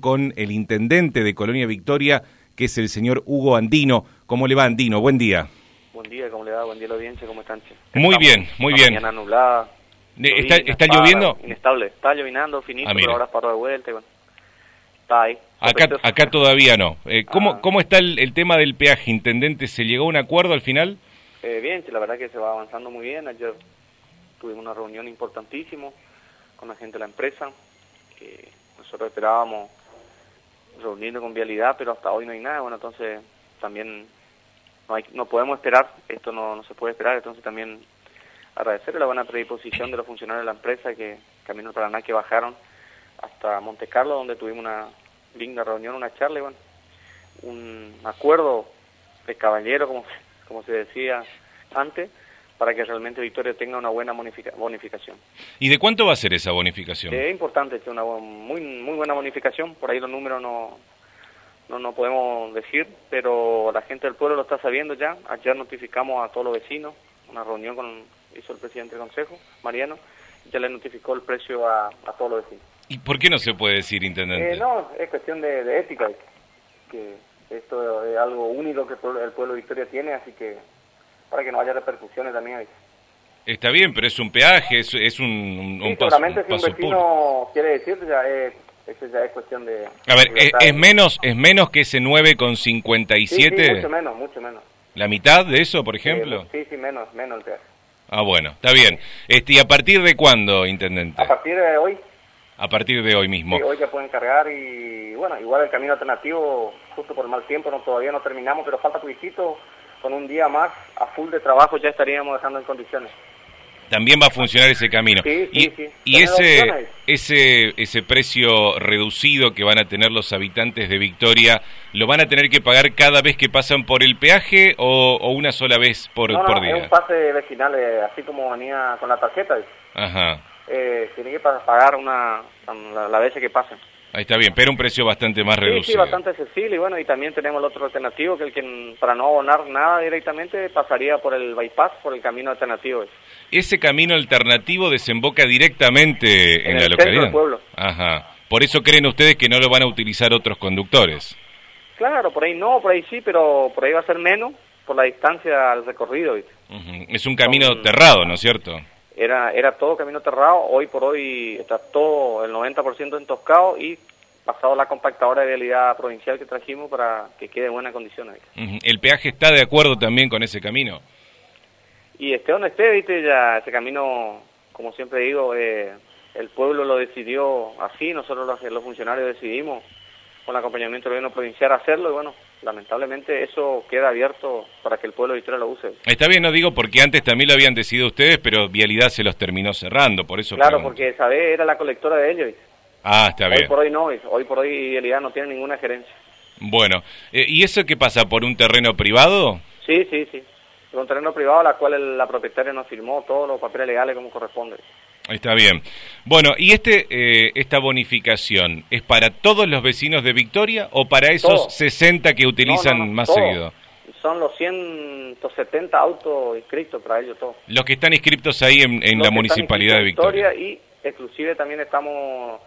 con el intendente de Colonia Victoria, que es el señor Hugo Andino. ¿Cómo le va, Andino? Buen día. Buen día, ¿cómo le va? Buen día a la audiencia, ¿cómo están? Muy Estamos bien, muy bien. Mañana nublada. ¿Está, llovizna, está para, lloviendo? Inestable. Está llovinando, finito, Ah, pero ahora paró de vuelta y bueno. Está ahí. Acá, acá todavía no. Eh, ¿cómo, Ah. ¿Cómo está el, el tema del peaje, intendente? ¿Se llegó a un acuerdo al final? Eh, bien, la verdad que se va avanzando muy bien. Ayer tuvimos una reunión importantísima con la gente de la empresa. que nosotros esperábamos reunirnos con Vialidad, pero hasta hoy no hay nada. Bueno, entonces también no, hay, no podemos esperar. Esto no, se puede esperar. Entonces también agradecer la buena predisposición de los funcionarios de la empresa que Camino Paraná que bajaron hasta Monte Carlo, donde tuvimos una linda reunión, una charla y bueno, un acuerdo de caballero, como, como se decía antes, para que realmente Victoria tenga una buena bonifica- bonificación. ¿Y de cuánto va a ser esa bonificación? Es importante, es una muy muy buena bonificación, por ahí los números no, no, no podemos decir, pero la gente del pueblo lo está sabiendo ya. Ayer notificamos a todos los vecinos, una reunión con hizo el presidente del consejo, Mariano, ya le notificó el precio a, a todos los vecinos. ¿Y por qué no se puede decir, intendente? Eh, no, es cuestión de, de ética, que esto es algo único que el pueblo de Victoria tiene, así que para que no haya repercusiones también. ahí. Está bien, pero es un peaje, es, es un, un, Sí, un paso, seguramente un si un vecino quiere decir, ya es, eso ya es cuestión de... A ver, ¿es, menos es menos que ese 9,57? Sí, sí, mucho menos, mucho menos. ¿La mitad de eso, por ejemplo? Sí, sí, menos, menos el peaje. Ah, bueno, está bien. Este, ¿Y a partir de cuándo, intendente? A partir de hoy, A partir de hoy mismo. sí, hoy ya pueden cargar y bueno, igual el camino alternativo, justo por el mal tiempo, no todavía no terminamos, pero falta poquito, con un día más a full de trabajo ya estaríamos dejando en condiciones. También va a funcionar ese camino. Sí, sí, y sí. y Tener ese, ese, ese precio reducido que van a tener los habitantes de Victoria, ¿lo van a tener que pagar cada vez que pasan por el peaje o, o una sola vez por, no, por no, día? es un pase vecinal, eh, así como venía con la tarjeta, Ajá. eh, tiene que pa- pagar una, la, la vez que pasen. Ahí está bien, pero un precio bastante más reducido. sí, bastante accesible y bueno, y también tenemos el otro alternativo que el que para no abonar nada directamente pasaría por el bypass, por el camino alternativo. Ese camino alternativo desemboca directamente en, En la el localidad. del pueblo. Ajá. Por eso creen ustedes que no lo van a utilizar otros conductores. Claro, por ahí no, por ahí sí, pero por ahí va a ser menos por la distancia al recorrido. ¿viste? Es un camino Son- terrado, ¿no es cierto? Era, era todo camino terrado, hoy por hoy está todo el 90% entoscado y pasado la compactadora de vialidad provincial que trajimos para que quede en buenas condiciones. ¿El peaje está de acuerdo también con ese camino? Y esté donde esté, viste, ya ese camino, como siempre digo, eh, el pueblo lo decidió así, nosotros los, los funcionarios decidimos con el acompañamiento del gobierno provincial hacerlo y bueno, lamentablemente eso queda abierto para que el pueblo de Victoria lo use. Está bien, no digo porque antes también lo habían decidido ustedes, pero Vialidad se los terminó cerrando, por eso Claro, pregunto. porque vez era la colectora de ellos. Ah, está Hoy bien. por hoy no, hoy por hoy Vialidad no tiene ninguna gerencia. Bueno, eh, ¿y eso qué pasa? ¿Por un terreno privado? Sí, sí, sí. Es un terreno privado, la cual el- la propietaria nos firmó todos los papeles legales como corresponde. Está bien. Bueno, ¿y este eh, esta bonificación es para todos los vecinos de Victoria o para esos Todo. 60 que utilizan No, no, no, más todo. seguido? Son los 170 autos inscritos para ellos todos. Los que están inscritos ahí en, la municipalidad de Victoria. y exclusive también estamos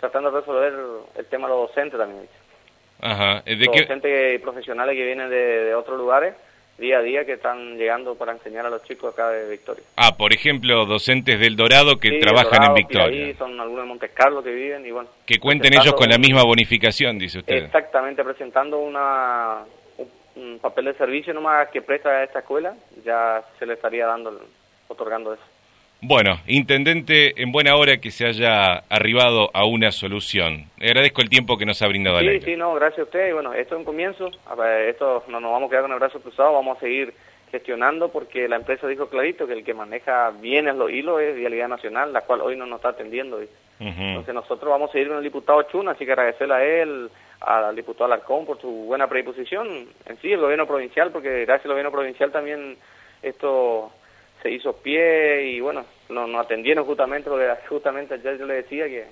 tratando de resolver el tema de los docentes también. ¿De los qué? docentes profesionales que vienen de, de otros lugares día a día que están llegando para enseñar a los chicos acá de Victoria. Ah, por ejemplo, docentes del Dorado que Sí, trabajan Dorado, en Victoria. Piraí, son algunos de Monte Carlo que viven y bueno. Que cuenten ellos con la misma bonificación, dice usted. Exactamente, presentando una un, un papel de servicio nomás que presta a esta escuela, ya se le estaría dando, otorgando eso. Bueno, intendente, en buena hora que se haya arribado a una solución. Le agradezco el tiempo que nos ha brindado Sí, sí, no, gracias a usted. Y bueno, esto es un comienzo. Esto no nos vamos a quedar con el brazo cruzado, vamos a seguir gestionando porque la empresa dijo clarito que el que maneja bienes los hilos es Vialidad Nacional, la cual hoy no nos está atendiendo. Ujú. Entonces nosotros vamos a seguir con el diputado Chuna, así que agradecerle a él, al diputado Alarcón por su buena predisposición, en sí, el gobierno provincial, porque gracias al gobierno provincial también esto se hizo pie y bueno, nos, nos atendieron justamente, porque justamente ayer yo le decía que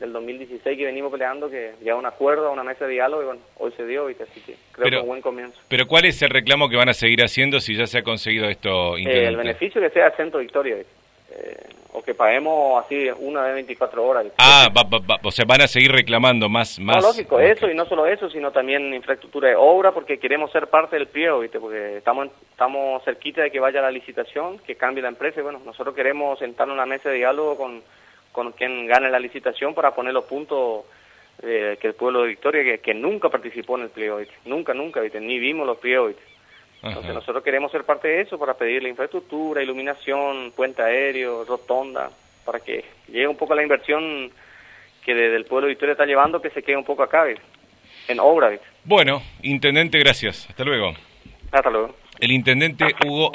del 2016 que venimos peleando, que ya un acuerdo, una mesa de diálogo, y bueno, hoy se dio, ¿viste? así que creo Pero- que es un buen comienzo. Pero ¿cuál es el reclamo que van a seguir haciendo si ya se ha conseguido esto, Eh, el beneficio que sea Centro Victoria. Eh, que paguemos así una vez 24 horas. Ah, va, va, o sea, van a seguir reclamando más... más... No, lógico, eso, y no solo eso, sino también infraestructura de obra, porque queremos ser parte del pliego, ¿viste? porque estamos, estamos cerquita de que vaya la licitación, que cambie la empresa, y bueno, nosotros queremos sentarnos en una mesa de diálogo con, con quien gane la licitación para poner los puntos eh, que el pueblo de Victoria, que, nunca participó en el pliego, nunca, nunca, ¿viste? ni vimos los pliegos. Entonces nosotros queremos ser parte de eso para pedirle infraestructura, iluminación, puente aéreo, rotonda, para que llegue un poco la inversión que desde el pueblo de Victoria está llevando, que se quede un poco acá, en obra. Bueno, intendente, gracias. Hasta luego. Hasta luego. El intendente Hugo